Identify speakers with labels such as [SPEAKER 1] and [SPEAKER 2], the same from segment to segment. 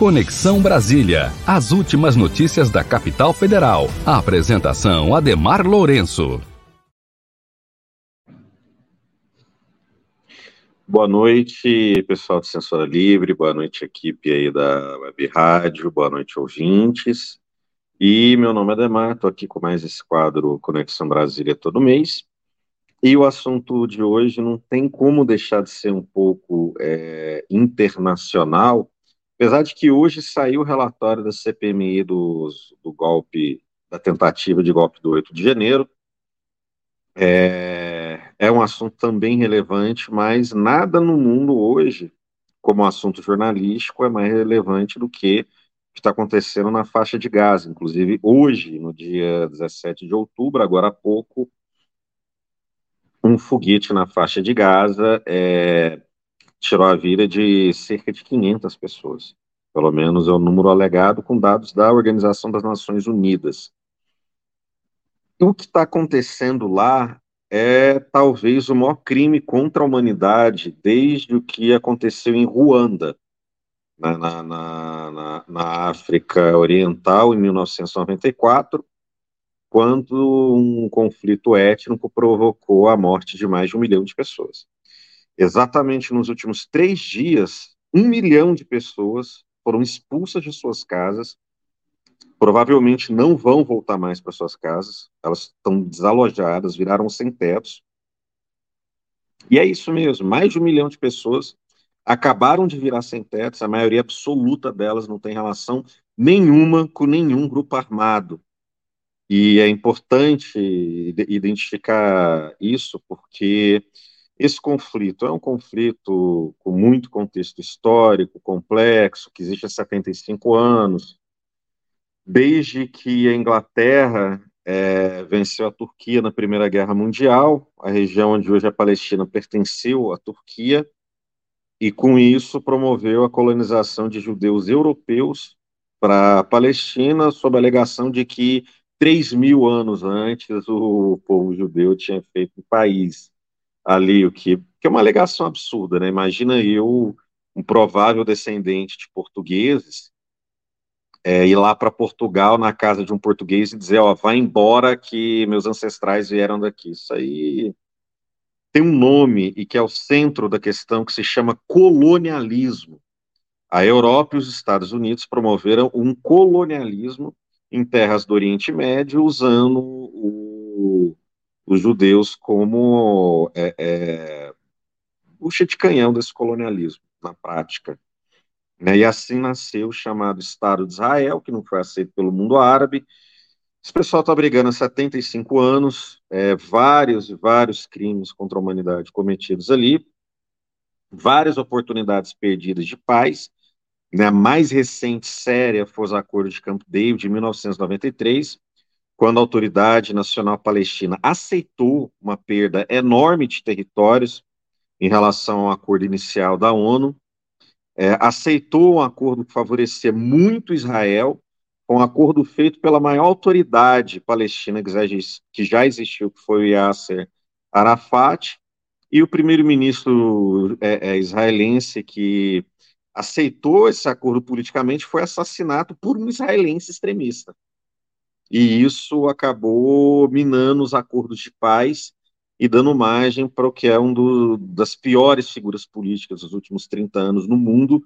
[SPEAKER 1] Conexão Brasília. As últimas notícias da capital federal. A apresentação Ademar Lourenço.
[SPEAKER 2] Boa noite, pessoal de Censura Livre, boa noite, equipe aí da Web Rádio, boa noite, ouvintes. E meu nome é Ademar, estou aqui com mais esse quadro Conexão Brasília todo mês. E o assunto de hoje não tem como deixar de ser um pouco é, internacional, Apesar de que hoje saiu o relatório da CPMI do golpe, da tentativa de golpe do 8 de janeiro, é, é um assunto também relevante, mas nada no mundo hoje, como assunto jornalístico, é mais relevante do que o que está acontecendo na faixa de Gaza. Inclusive, hoje, no dia 17 de outubro, agora há pouco, um foguete na faixa de Gaza é, tirou a vida de cerca de 500 pessoas. Pelo menos é o número alegado com dados da Organização das Nações Unidas. O que está acontecendo lá é talvez o maior crime contra a humanidade desde o que aconteceu em Ruanda, na, na, na, na África Oriental, em 1994, quando um conflito étnico provocou a morte de mais de um milhão de pessoas. Exatamente nos últimos três dias, um milhão de pessoas foram expulsas de suas casas, provavelmente não vão voltar mais para suas casas, elas estão desalojadas, viraram sem tetos. E é isso mesmo, mais de um milhão de pessoas acabaram de virar sem tetos, a maioria absoluta delas não tem relação nenhuma com nenhum grupo armado. E é importante identificar isso porque esse conflito é um conflito com muito contexto histórico, complexo, que existe há 75 anos. Desde que a Inglaterra é, venceu a Turquia na Primeira Guerra Mundial, a região onde hoje a Palestina pertenceu à Turquia, e com isso promoveu a colonização de judeus europeus para a Palestina, sob a alegação de que 3 mil anos antes o povo judeu tinha feito o país ali o que, que é uma alegação absurda, né? Imagina eu, um provável descendente de portugueses, é, ir lá para Portugal na casa de um português e dizer, ó, vai embora que meus ancestrais vieram daqui. Isso aí tem um nome e que é o centro da questão que se chama colonialismo. A Europa e os Estados Unidos promoveram um colonialismo em terras do Oriente Médio usando o, os judeus como é, é, bucha de canhão desse colonialismo, na prática. Né? E assim nasceu o chamado Estado de Israel, que não foi aceito pelo mundo árabe. Esse pessoal está brigando há 75 anos, é, vários e vários crimes contra a humanidade cometidos ali, várias oportunidades perdidas de paz. Né? A mais recente séria foi os acordos de Camp David, de 1993, quando a Autoridade Nacional Palestina aceitou uma perda enorme de territórios em relação ao acordo inicial da ONU, é, aceitou um acordo que favorecia muito Israel, um acordo feito pela maior autoridade palestina que já existiu, que foi o Yasser Arafat, e o primeiro-ministro é, é, israelense que aceitou esse acordo politicamente foi assassinado por um israelense extremista e isso acabou minando os acordos de paz e dando margem para o que é um das piores figuras políticas dos últimos 30 anos no mundo,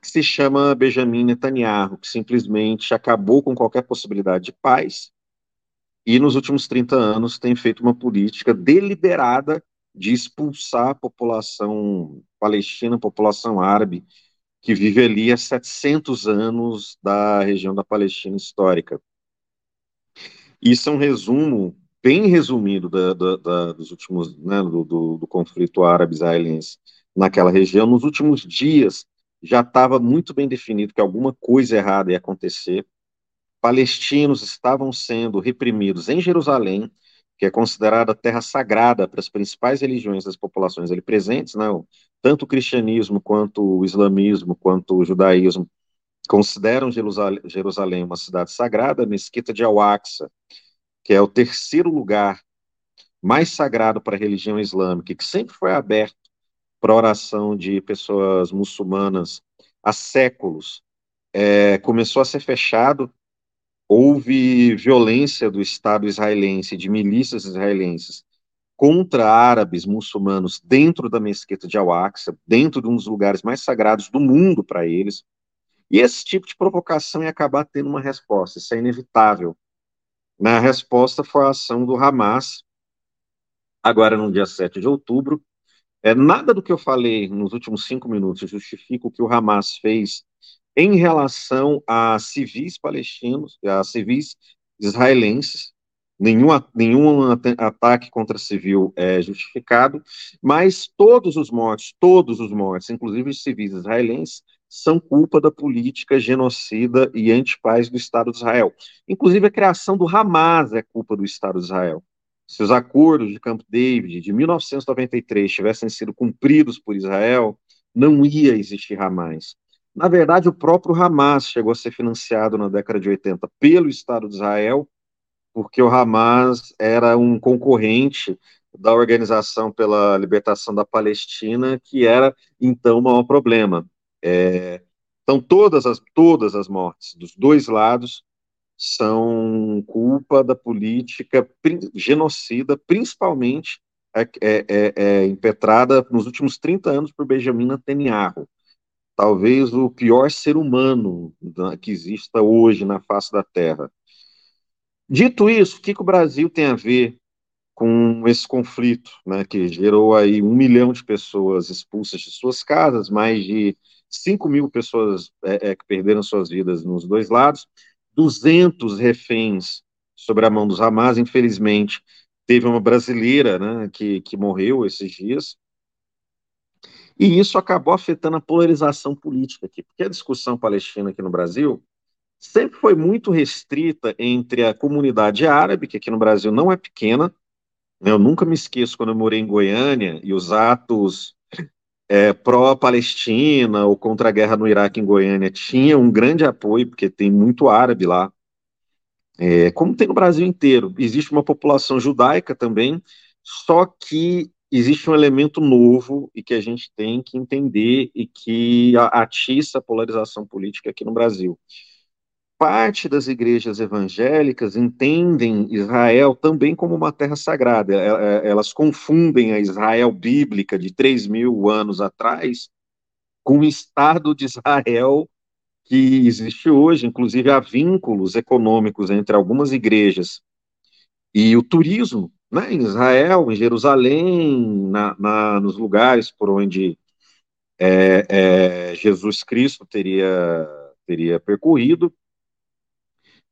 [SPEAKER 2] que se chama Benjamin Netanyahu, que simplesmente acabou com qualquer possibilidade de paz e nos últimos 30 anos tem feito uma política deliberada de expulsar a população palestina, a população árabe, que vive ali há 700 anos da região da Palestina histórica. Isso é um resumo bem resumido da, da, da, dos últimos, né, do, do, do conflito árabe-israelense naquela região. Nos últimos dias já estava muito bem definido que alguma coisa errada ia acontecer. Palestinos estavam sendo reprimidos em Jerusalém, que é considerada terra sagrada para as principais religiões das populações ali presentes, né? tanto o cristianismo quanto o islamismo, quanto o judaísmo consideram Jerusalém uma cidade sagrada, a mesquita de Al-Aqsa, que é o terceiro lugar mais sagrado para a religião islâmica, que sempre foi aberto para oração de pessoas muçulmanas há séculos, é, começou a ser fechado, houve violência do Estado israelense, de milícias israelenses, contra árabes muçulmanos dentro da mesquita de Al-Aqsa, dentro de um dos lugares mais sagrados do mundo para eles. E esse tipo de provocação ia acabar tendo uma resposta, isso é inevitável. Na resposta foi a ação do Hamas, agora no dia 7 de outubro. É, nada do que eu falei nos últimos cinco minutos justifica o que o Hamas fez em relação a civis palestinos, a civis israelenses, nenhum, nenhum ataque contra civil é justificado, mas todos os mortos, todos os mortos, inclusive os civis israelenses, são culpa da política genocida e antipaz do Estado de Israel. Inclusive a criação do Hamas é culpa do Estado de Israel. Se os acordos de Camp David de 1993 tivessem sido cumpridos por Israel, não ia existir Hamas. Na verdade, o próprio Hamas chegou a ser financiado na década de 80 pelo Estado de Israel porque o Hamas era um concorrente da Organização pela Libertação da Palestina, que era então o maior problema. É, então todas as todas as mortes dos dois lados são culpa da política genocida, principalmente é, é, é, é impetrada nos últimos 30 anos por Benjamin Netanyahu, talvez o pior ser humano que exista hoje na face da Terra. Dito isso, o que, que o Brasil tem a ver com esse conflito, né, que gerou aí um milhão de pessoas expulsas de suas casas, mais de 5 mil pessoas é, é, que perderam suas vidas nos dois lados, 200 reféns sobre a mão dos Hamas, infelizmente, teve uma brasileira né, que, que morreu esses dias, e isso acabou afetando a polarização política aqui, porque a discussão palestina aqui no Brasil sempre foi muito restrita entre a comunidade árabe, que aqui no Brasil não é pequena. Eu nunca me esqueço quando eu morei em Goiânia e os atos é, pró-Palestina ou contra a guerra no Iraque em Goiânia tinham um grande apoio, porque tem muito árabe lá. É, como tem no Brasil inteiro. Existe uma população judaica também, só que existe um elemento novo e que a gente tem que entender e que atiça a polarização política aqui no Brasil parte das igrejas evangélicas entendem Israel também como uma terra sagrada. É, é, elas confundem a Israel bíblica de 3 mil anos atrás com o Estado de Israel que existe hoje. Inclusive, há vínculos econômicos entre algumas igrejas e o turismo né, em Israel, em Jerusalém, na, na, nos lugares por onde é, é, Jesus Cristo teria, teria percorrido.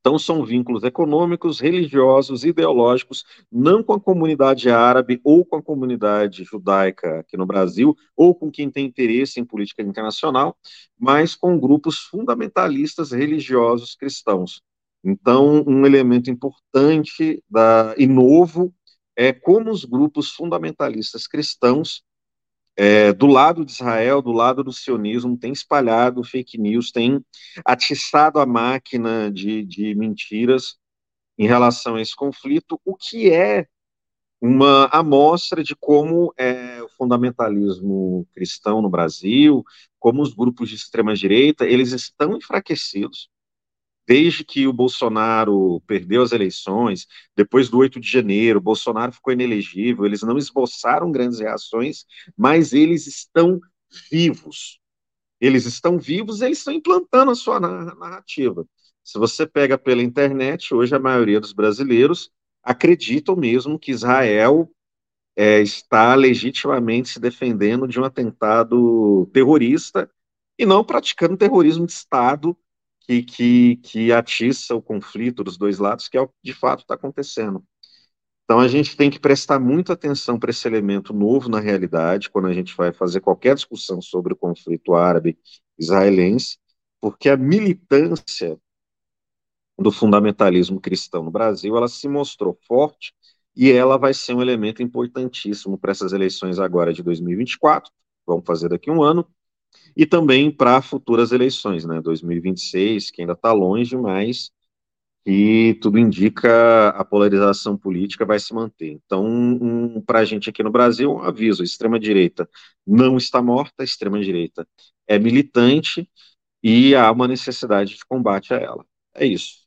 [SPEAKER 2] Então, são vínculos econômicos, religiosos, ideológicos, não com a comunidade árabe ou com a comunidade judaica aqui no Brasil, ou com quem tem interesse em política internacional, mas com grupos fundamentalistas religiosos cristãos. Então, um elemento importante da, e novo é como os grupos fundamentalistas cristãos é, do lado de Israel, do lado do sionismo, tem espalhado fake news, tem atiçado a máquina de, de mentiras em relação a esse conflito, o que é uma amostra de como é o fundamentalismo cristão no Brasil, como os grupos de extrema direita, eles estão enfraquecidos, desde que o Bolsonaro perdeu as eleições, depois do 8 de janeiro, Bolsonaro ficou inelegível, eles não esboçaram grandes reações, mas eles estão vivos. Eles estão vivos, eles estão implantando a sua narrativa. Se você pega pela internet, hoje a maioria dos brasileiros acreditam mesmo que Israel é, está legitimamente se defendendo de um atentado terrorista e não praticando terrorismo de Estado que, que, que atiça o conflito dos dois lados, que é o que de fato está acontecendo. Então a gente tem que prestar muita atenção para esse elemento novo na realidade, quando a gente vai fazer qualquer discussão sobre o conflito árabe-israelense, porque a militância do fundamentalismo cristão no Brasil, ela se mostrou forte e ela vai ser um elemento importantíssimo para essas eleições agora de 2024, vamos fazer daqui a um ano, e também para futuras eleições, né, 2026, que ainda está longe, mas que tudo indica a polarização política vai se manter. Então, um, para a gente aqui no Brasil, um aviso: a extrema-direita não está morta, a extrema-direita é militante, e há uma necessidade de combate a ela. É isso.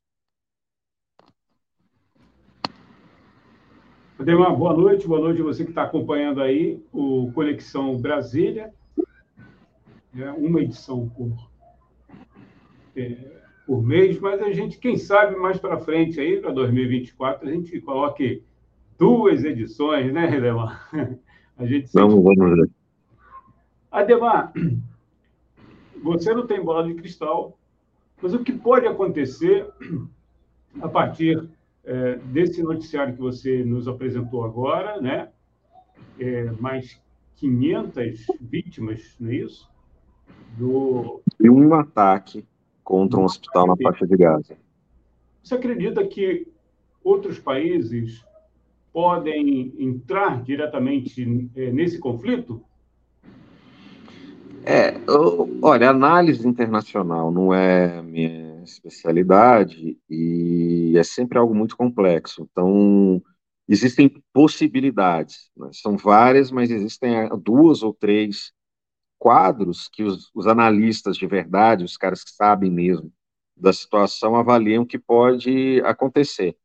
[SPEAKER 3] Ademar, boa noite, boa noite a você que está acompanhando aí o Conexão Brasília, é uma edição por, é, por mês, mas a gente, quem sabe, mais para frente aí, para 2024, a gente coloque duas edições, né, Ademar? A gente sempre... Vamos, vamos ver. Ademar, você não tem bola de cristal, mas o que pode acontecer a partir é, desse noticiário que você nos apresentou agora, né? É, mais 500 vítimas, não é isso?
[SPEAKER 2] Do... E um ataque contra um hospital na faixa de Gaza.
[SPEAKER 3] Você acredita que outros países podem entrar diretamente é, nesse conflito?
[SPEAKER 2] É, olha, análise internacional não é minha especialidade e é sempre algo muito complexo. Então, existem possibilidades, né? são várias, mas existem é, duas ou três quadros que os, os, analistas de verdade, os caras que sabem mesmo da situação, avaliam que pode acontecer.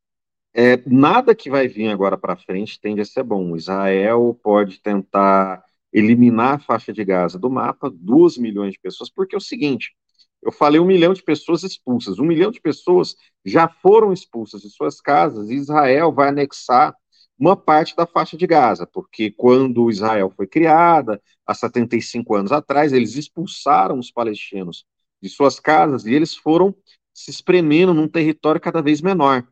[SPEAKER 2] É, nada que vai vir agora para frente tende a ser bom. Israel pode tentar eliminar a faixa de Gaza do mapa, duas milhões de pessoas, porque é o seguinte: eu falei um milhão de pessoas expulsas, um milhão de pessoas já foram expulsas de suas casas, e Israel vai anexar uma parte da faixa de Gaza, porque quando Israel foi criada, há 75 anos atrás, eles expulsaram os palestinos de suas casas e eles foram se espremendo num território cada vez menor.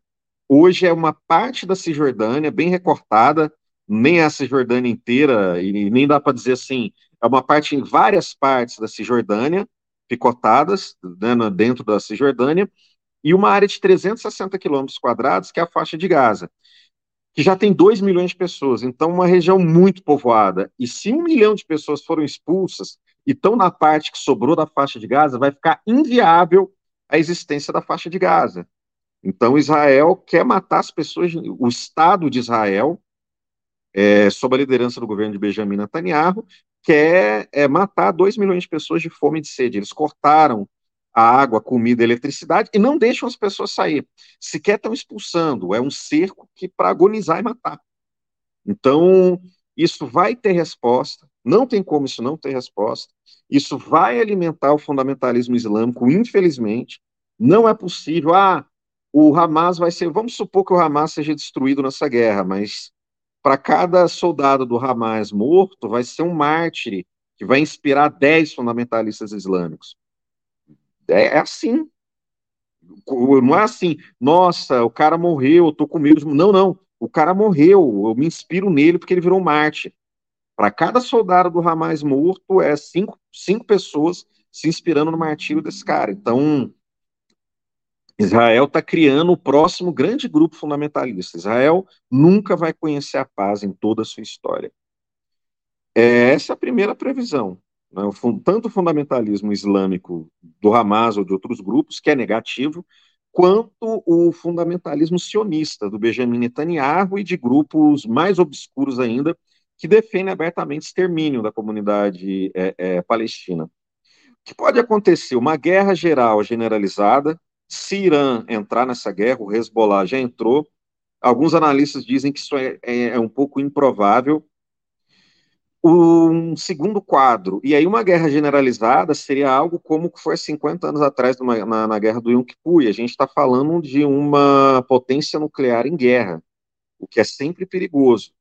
[SPEAKER 2] Hoje é uma parte da Cisjordânia, bem recortada, nem a Cisjordânia inteira, e nem dá para dizer assim, é uma parte em várias partes da Cisjordânia, picotadas né, dentro da Cisjordânia, e uma área de 360 quilômetros quadrados, que é a faixa de Gaza, que já tem 2 milhões de pessoas, então uma região muito povoada. E se um milhão de pessoas foram expulsas e estão na parte que sobrou da faixa de Gaza, vai ficar inviável a existência da faixa de Gaza. Então, Israel quer matar as pessoas, o Estado de Israel, é, sob a liderança do governo de Benjamin Netanyahu, quer é, matar 2 milhões de pessoas de fome e de sede. Eles cortaram a água, a comida, a eletricidade e não deixam as pessoas sair. Sequer estão expulsando. É um cerco que para agonizar e matar. Então, isso vai ter resposta. Não tem como isso não ter resposta. Isso vai alimentar o fundamentalismo islâmico, infelizmente. Não é possível. Ah, o Hamas vai ser. Vamos supor que o Hamas seja destruído nessa guerra, mas para cada soldado do Hamas morto, vai ser um mártir que vai inspirar 10 fundamentalistas islâmicos. É, é assim. Não é assim, nossa, o cara morreu, eu tô com medo. Não, não. O cara morreu, eu me inspiro nele porque ele virou mártir. Para cada soldado do Hamas morto, é cinco, cinco pessoas se inspirando no martírio desse cara. Então, Israel está criando o próximo grande grupo fundamentalista. Israel nunca vai conhecer a paz em toda a sua história. É essa é a primeira previsão. Né? O, tanto o fundamentalismo islâmico do Hamas ou de outros grupos, que é negativo, quanto o fundamentalismo sionista do Benjamin Netanyahu e de grupos mais obscuros ainda, que defendem abertamente extermínio da comunidade é, é, palestina. O que pode acontecer? Uma guerra geral generalizada, se Irã entrar nessa guerra, o Hezbollah já entrou. Alguns analistas dizem que isso é, é, é um pouco improvável. Um segundo quadro, e aí uma guerra generalizada seria algo como que foi 50 anos atrás numa, na, na guerra do Yom Kippur, e a gente está falando de uma potência nuclear em guerra, o que é sempre perigoso.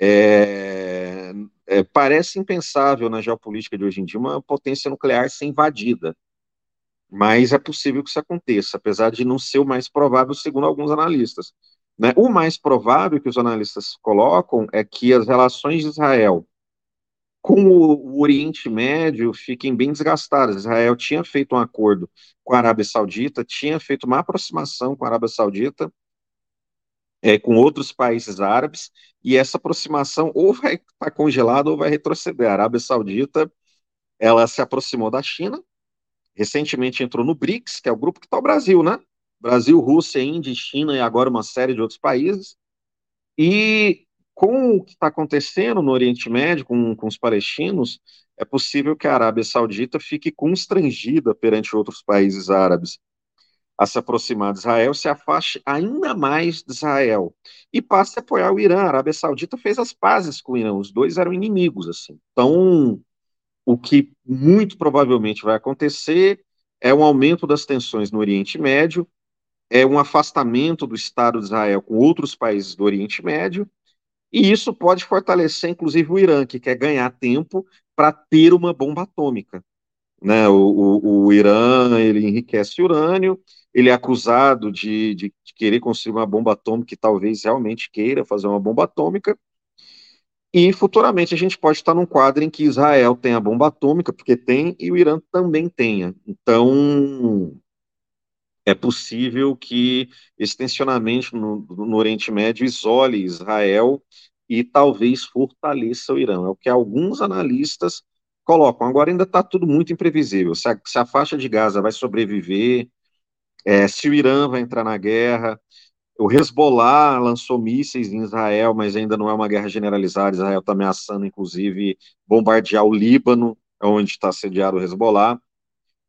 [SPEAKER 2] É, é, parece impensável na geopolítica de hoje em dia uma potência nuclear ser invadida mas é possível que isso aconteça, apesar de não ser o mais provável, segundo alguns analistas. Né? O mais provável que os analistas colocam é que as relações de Israel com o, Oriente Médio fiquem bem desgastadas. Israel tinha feito um acordo com a Arábia Saudita, tinha feito uma aproximação com a Arábia Saudita, é, com outros países árabes, e essa aproximação ou vai estar tá congelada ou vai retroceder. A Arábia Saudita ela se aproximou da China, recentemente entrou no BRICS, que é o grupo que está o Brasil, né? Brasil, Rússia, Índia, China e agora uma série de outros países. E com o que está acontecendo no Oriente Médio, com, com os palestinos, é possível que a Arábia Saudita fique constrangida perante outros países árabes a se aproximar de Israel, se afaste ainda mais de Israel e passe a apoiar o Irã. A Arábia Saudita fez as pazes com o Irã, os dois eram inimigos, assim. Então, o que muito provavelmente vai acontecer é um aumento das tensões no Oriente Médio, é um afastamento do Estado de Israel com outros países do Oriente Médio, e isso pode fortalecer, inclusive, o Irã, que quer ganhar tempo para ter uma bomba atômica. Né? O, o, o, Irã ele enriquece urânio, ele é acusado de, de, querer construir uma bomba atômica, e talvez realmente queira fazer uma bomba atômica, e futuramente a gente pode estar num quadro em que Israel tenha bomba atômica, porque tem, e o Irã também tenha. Então, é possível que esse tensionamento no, no, Oriente Médio isole Israel e talvez fortaleça o Irã. É o que alguns analistas colocam. Agora ainda está tudo muito imprevisível. Se a, se a, faixa de Gaza vai sobreviver, é, se o Irã vai entrar na guerra. O Hezbollah lançou mísseis em Israel, mas ainda não é uma guerra generalizada. Israel está ameaçando, inclusive, bombardear o Líbano, onde está sediado o Hezbollah.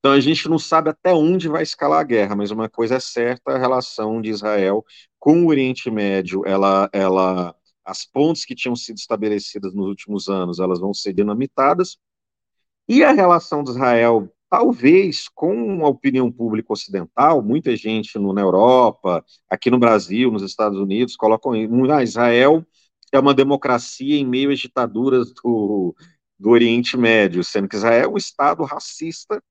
[SPEAKER 2] Então a gente não sabe até onde vai escalar a guerra, mas uma coisa é certa, a relação de Israel com o Oriente Médio, ela, ela, as pontes que tinham sido estabelecidas nos últimos anos, elas vão ser dinamitadas, e a relação de Israel, talvez com a opinião pública ocidental, muita gente no, na Europa, aqui no Brasil, nos Estados Unidos, colocam ah, Israel é uma democracia em meio às ditaduras do, do Oriente Médio, sendo que Israel é um Estado racista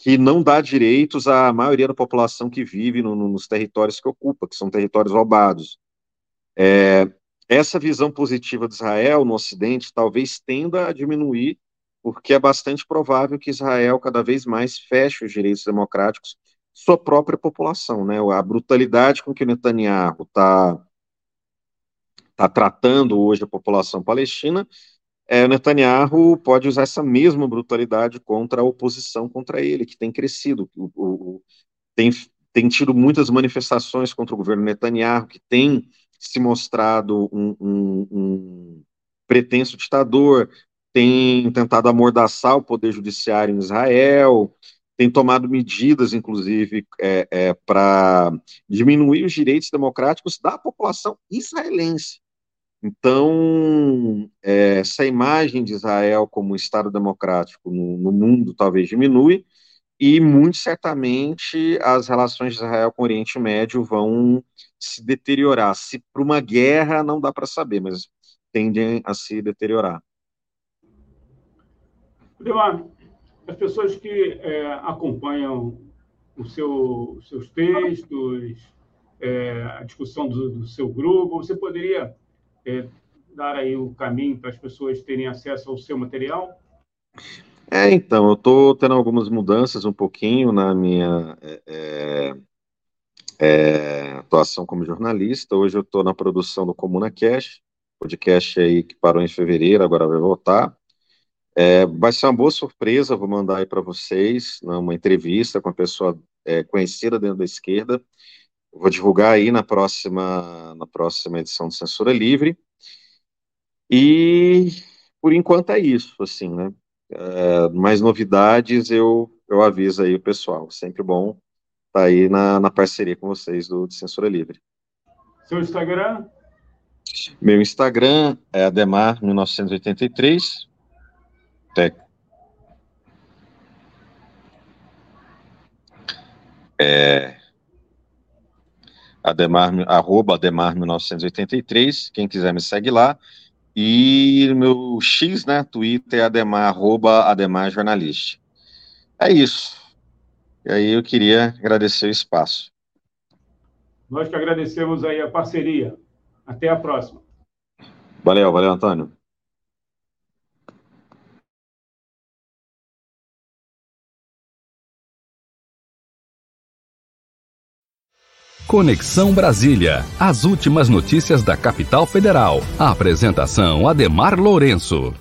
[SPEAKER 2] que não dá direitos à maioria da população que vive no, no, nos territórios que ocupa, que são territórios roubados. É, essa visão positiva de Israel no Ocidente talvez tenda a diminuir, porque é bastante provável que Israel cada vez mais feche os direitos democráticos sua própria população, né? A brutalidade com que Netanyahu está tá tratando hoje a população palestina é, Netanyahu pode usar essa mesma brutalidade contra a oposição contra ele, que tem crescido, o, o, tem, tem tido muitas manifestações contra o governo Netanyahu, que tem se mostrado um, um, um pretenso ditador, tem tentado amordaçar o poder judiciário em Israel, tem tomado medidas, inclusive, é, é, para diminuir os direitos democráticos da população israelense. Então, é, essa imagem de Israel como Estado democrático no, no, mundo talvez diminui, e muito certamente as relações de Israel com o Oriente Médio vão se deteriorar. Se para uma guerra não dá para saber, mas tendem a se deteriorar.
[SPEAKER 3] Demar, as pessoas que é, acompanham seu, os seus textos, é, a discussão do, do seu grupo, você poderia é, dar aí o caminho para as pessoas terem acesso ao seu material?
[SPEAKER 2] É, então, eu estou tendo algumas mudanças um pouquinho na minha é, é, é atuação como jornalista. Hoje eu estou na produção do Comuna Cash, podcast aí que parou em fevereiro, agora vai voltar. É, vai ser uma boa surpresa, vou mandar aí para vocês, né, uma entrevista com uma pessoa é, conhecida dentro da esquerda, Vou divulgar aí na próxima, na próxima edição do Censura Livre. E por enquanto é isso, assim, né? É, mais novidades eu, eu aviso aí o pessoal. Sempre bom estar tá aí na, na parceria com vocês do de Censura Livre.
[SPEAKER 3] Seu Instagram?
[SPEAKER 2] Meu Instagram é Ademar1983. É, Ademar, arroba Ademar 1983, quem quiser me segue lá. E meu X, né, Twitter é Ademar, arroba Ademar Jornalista. É isso. E aí eu queria agradecer o espaço.
[SPEAKER 3] Nós que agradecemos aí a parceria. Até a próxima.
[SPEAKER 2] Valeu, valeu, Antônio.
[SPEAKER 1] Conexão Brasília. As últimas notícias da capital federal. A apresentação Ademar Lourenço.